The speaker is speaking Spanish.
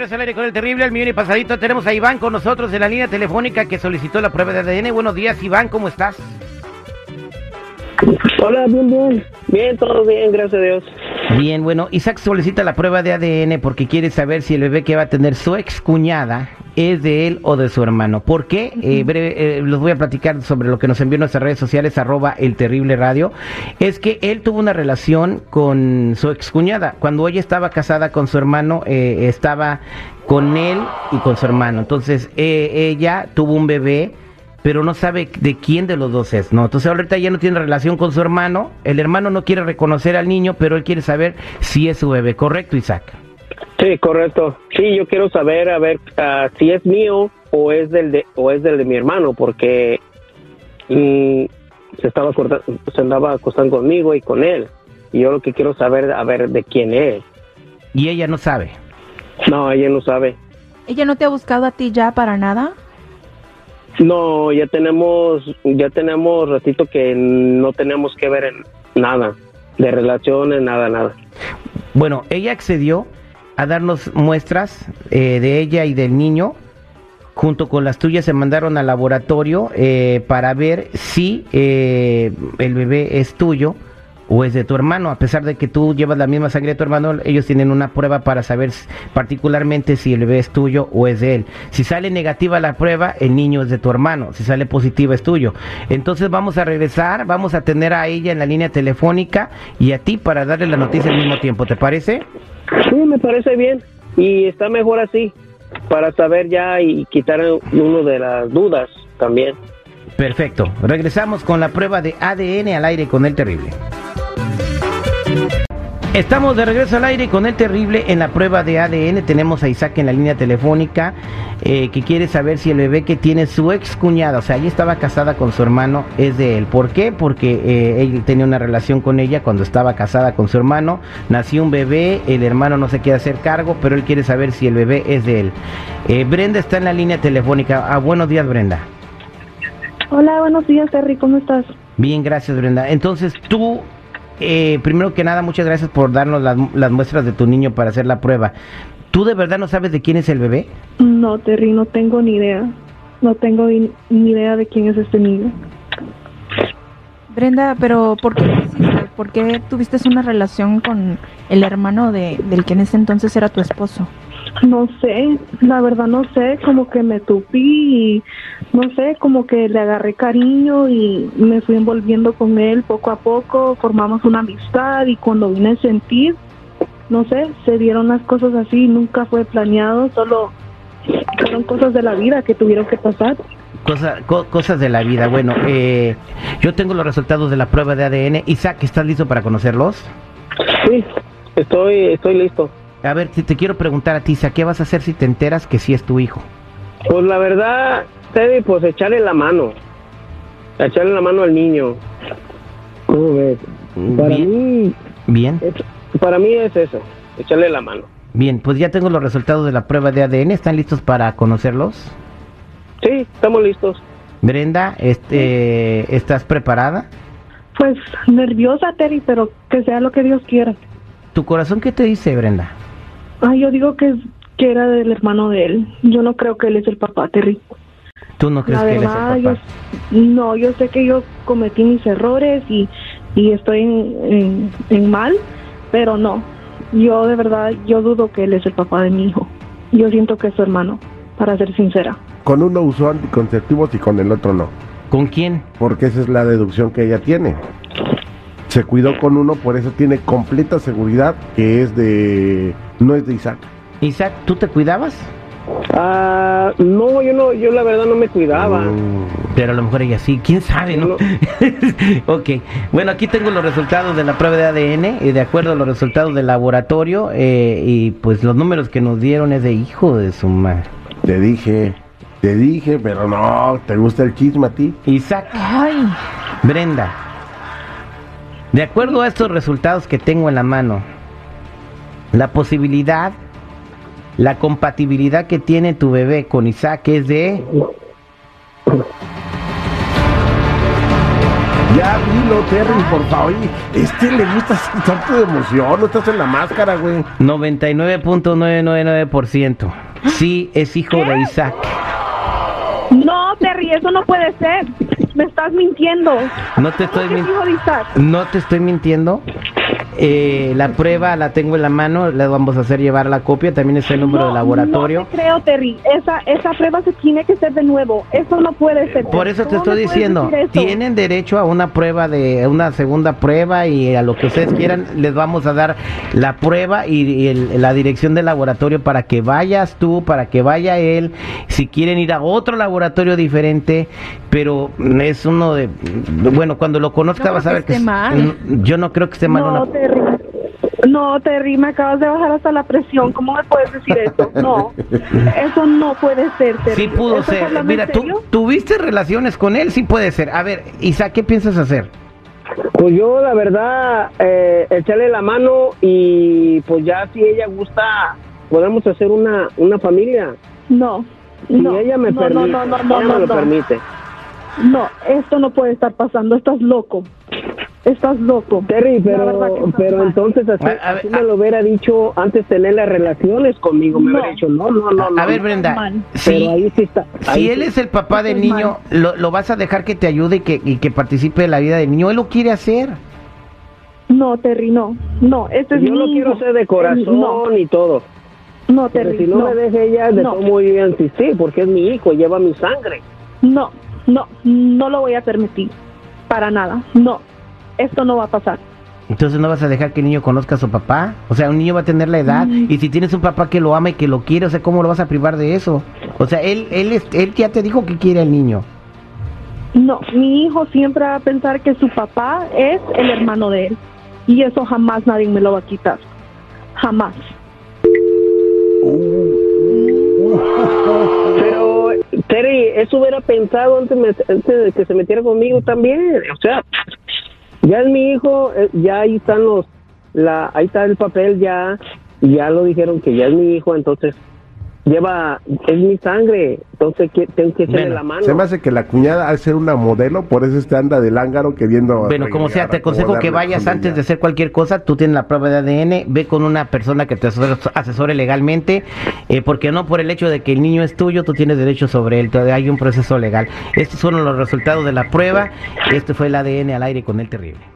Regreso al aire con el terrible, el millón y pasadito. Tenemos a Iván con nosotros en la línea telefónica que solicitó la prueba de ADN. Buenos días, Iván, ¿cómo estás? Hola, bien, bien. Bien, todo bien, gracias a Dios. Bien, bueno, Isaac solicita la prueba de ADN porque quiere saber si el bebé que va a tener su ex cuñada es de él o de su hermano. ¿Por qué? Eh, breve, eh, los voy a platicar sobre lo que nos envió en nuestras redes sociales, arroba el terrible radio. Es que él tuvo una relación con su ex cuñada. Cuando ella estaba casada con su hermano, eh, estaba con él y con su hermano. Entonces, eh, ella tuvo un bebé pero no sabe de quién de los dos es, ¿no? Entonces ahorita ya no tiene relación con su hermano, el hermano no quiere reconocer al niño, pero él quiere saber si es su bebé, ¿correcto, Isaac? Sí, correcto. Sí, yo quiero saber a ver ah, si es mío o es del de o es del de mi hermano, porque mm, se estaba acorda- se andaba acostando conmigo y con él. Y yo lo que quiero saber a ver de quién es. Y ella no sabe. No, ella no sabe. ¿Ella no te ha buscado a ti ya para nada? No, ya tenemos ya tenemos ratito que no tenemos que ver en nada de relaciones, nada, nada. Bueno, ella accedió a darnos muestras eh, de ella y del niño. Junto con las tuyas se mandaron al laboratorio eh, para ver si eh, el bebé es tuyo o es de tu hermano. A pesar de que tú llevas la misma sangre de tu hermano, ellos tienen una prueba para saber particularmente si el bebé es tuyo o es de él. Si sale negativa la prueba, el niño es de tu hermano. Si sale positiva es tuyo. Entonces vamos a regresar, vamos a tener a ella en la línea telefónica y a ti para darle la noticia al mismo tiempo. ¿Te parece? Sí, me parece bien y está mejor así para saber ya y quitar uno de las dudas también. Perfecto. Regresamos con la prueba de ADN al aire con el terrible. Estamos de regreso al aire con el terrible en la prueba de ADN. Tenemos a Isaac en la línea telefónica eh, que quiere saber si el bebé que tiene su ex cuñada, o sea, ella estaba casada con su hermano, es de él. ¿Por qué? Porque eh, él tenía una relación con ella cuando estaba casada con su hermano. Nació un bebé, el hermano no se quiere hacer cargo, pero él quiere saber si el bebé es de él. Eh, Brenda está en la línea telefónica. Ah, buenos días, Brenda. Hola, buenos días, Terry, ¿cómo estás? Bien, gracias Brenda. Entonces tú, eh, primero que nada, muchas gracias por darnos las, las muestras de tu niño para hacer la prueba. ¿Tú de verdad no sabes de quién es el bebé? No, Terry, no tengo ni idea. No tengo ni ni idea de quién es este niño. Brenda, pero ¿por qué lo hiciste? ¿Por qué tuviste una relación con el hermano de, del que en ese entonces era tu esposo? No sé, la verdad no sé, como que me tupí y no sé, como que le agarré cariño y me fui envolviendo con él poco a poco, formamos una amistad y cuando vine a sentir, no sé, se dieron las cosas así, nunca fue planeado, solo fueron cosas de la vida que tuvieron que pasar. Cosa- co- cosas de la vida. Bueno, eh, yo tengo los resultados de la prueba de ADN. Isaac, ¿estás listo para conocerlos? Sí, estoy estoy listo. A ver, si te quiero preguntar a ti, Isaac, ¿qué vas a hacer si te enteras que sí es tu hijo? Pues la verdad, Teddy, pues echarle la mano. Echarle la mano al niño. ¿Cómo ves? Para Bien, mí, bien, es- para mí es eso, echarle la mano. bien. Pues ya tengo los resultados de la prueba de ADN. ¿Están listos para conocerlos? Sí, estamos listos. Brenda, este, ¿estás preparada? Pues nerviosa, Terry, pero que sea lo que Dios quiera. ¿Tu corazón qué te dice, Brenda? Ah, yo digo que, que era del hermano de él. Yo no creo que él es el papá, Terry. ¿Tú no crees La que él es el yo, papá? no, yo sé que yo cometí mis errores y, y estoy en, en- en mal, pero no. Yo de verdad, yo dudo que él es el papá de mi hijo. Yo siento que es su hermano, para ser sincera. Con uno usó anticonceptivos y con el otro no. ¿Con quién? Porque esa es la deducción que ella tiene. Se cuidó con uno, por eso tiene completa seguridad que es de... no es de Isaac. Isaac, ¿tú te cuidabas? Ah, no, yo no, yo la verdad no me cuidaba. Mm, Pero a lo mejor ella sí, quién sabe, ¿no? ok, bueno, aquí tengo los resultados de la prueba de ADN y de acuerdo a los resultados del laboratorio eh, y pues los números que nos dieron es de hijo de su madre. te dije, te dije, pero no, ¿te gusta el chisme a ti? Isaac, Ay, Brenda, de acuerdo a estos resultados que tengo en la mano, la posibilidad, la compatibilidad que tiene tu bebé con Isaac es de Ya dilo, Terry, por favor. Oye, Este le gusta tanto de emoción, no estás en la máscara, güey. 99.999%. Sí, es hijo de Isaac. No, Terry, eso no puede ser. Me estás mintiendo. No te estoy ¿Qué es mintiendo. No te estoy mintiendo. Eh, la prueba la tengo en la mano, le vamos a hacer llevar la copia, también está el número No, de laboratorio. No te creo, Terry. Esa, esa prueba se tiene que hacer de nuevo. Eso no puede ser. Por eso te ¿Cómo estoy diciendo, tienen derecho a una prueba de a una segunda prueba y a lo que ustedes quieran les vamos a dar la prueba y, y el- la dirección del laboratorio para que vayas tú, para que vaya él, si quieren ir a otro laboratorio diferente, pero es uno de bueno, cuando lo conozca No vas a ver que que esté es- mal. yo no creo que esté mal No, una Terry. No, Terry, me acabas de bajar hasta la presión. ¿Cómo me puedes decir eso? No, eso no puede ser, Terry. Sí pudo ¿Estás ser. Mira, tú tuviste relaciones con él, sí puede ser. A ver, Isa, ¿qué piensas hacer? Pues yo, la verdad, eh, echarle la mano y pues ya si ella gusta, podemos hacer una, una familia. No, Si no, ella me no, permite, no, no, no, ella no, me no, lo no. permite. No, esto no puede estar pasando. Estás loco. Estás loco. Terry, pero, pero entonces así, A- a ver, así a- me lo hubiera dicho antes tener las relaciones conmigo, me No. hubiera dicho, no, no, no, no. A ver. Brenda. Pero ahí sí está. ahí si él sí. es el papá del niño, lo, lo vas a dejar que te ayude y que, y que participe en la vida del niño. Él lo quiere hacer. No, Terry, no. No, este es Yo mi lo quiero hacer de corazón No, y todo. no, Pero Terry, si no, no. me deja ella, de No. todo muy bien insistir, porque es mi hijo, lleva mi sangre. No, no, no lo voy a permitir. Para nada. No, esto no va a pasar. Entonces no vas a dejar que el niño conozca a su papá. O sea, un niño va a tener la edad. Mm. Y si tienes un papá que lo ama y que lo quiere, o sea, ¿cómo lo vas a privar de eso? O sea, él, él, es- él ya te dijo que quiere al niño. No, mi hijo siempre va a pensar que su papá es el hermano de él. Y eso jamás nadie me lo va a quitar. Jamás. Pero, Terry, eso hubiera pensado antes, me- antes de que se metiera conmigo también. O sea, ya es mi hijo, eh, ya ahí están los, la, ahí está el papel ya, ya lo dijeron que ya es mi hijo, entonces lleva, es mi sangre, entonces que, tengo que echarle Bueno, la mano. Se me hace que la cuñada al ser una modelo, por eso este anda del ángaro queriendo. Bueno, como sea, te aconsejo que vayas antes de hacer cualquier cosa. Tú tienes la prueba de ADN, ve con una persona que te asesore, asesore legalmente, eh, porque no por el hecho de que el niño es tuyo, tú tienes derecho sobre él. Todavía hay un proceso legal. Estos fueron los resultados de la prueba. Este fue el ADN al aire con el terrible.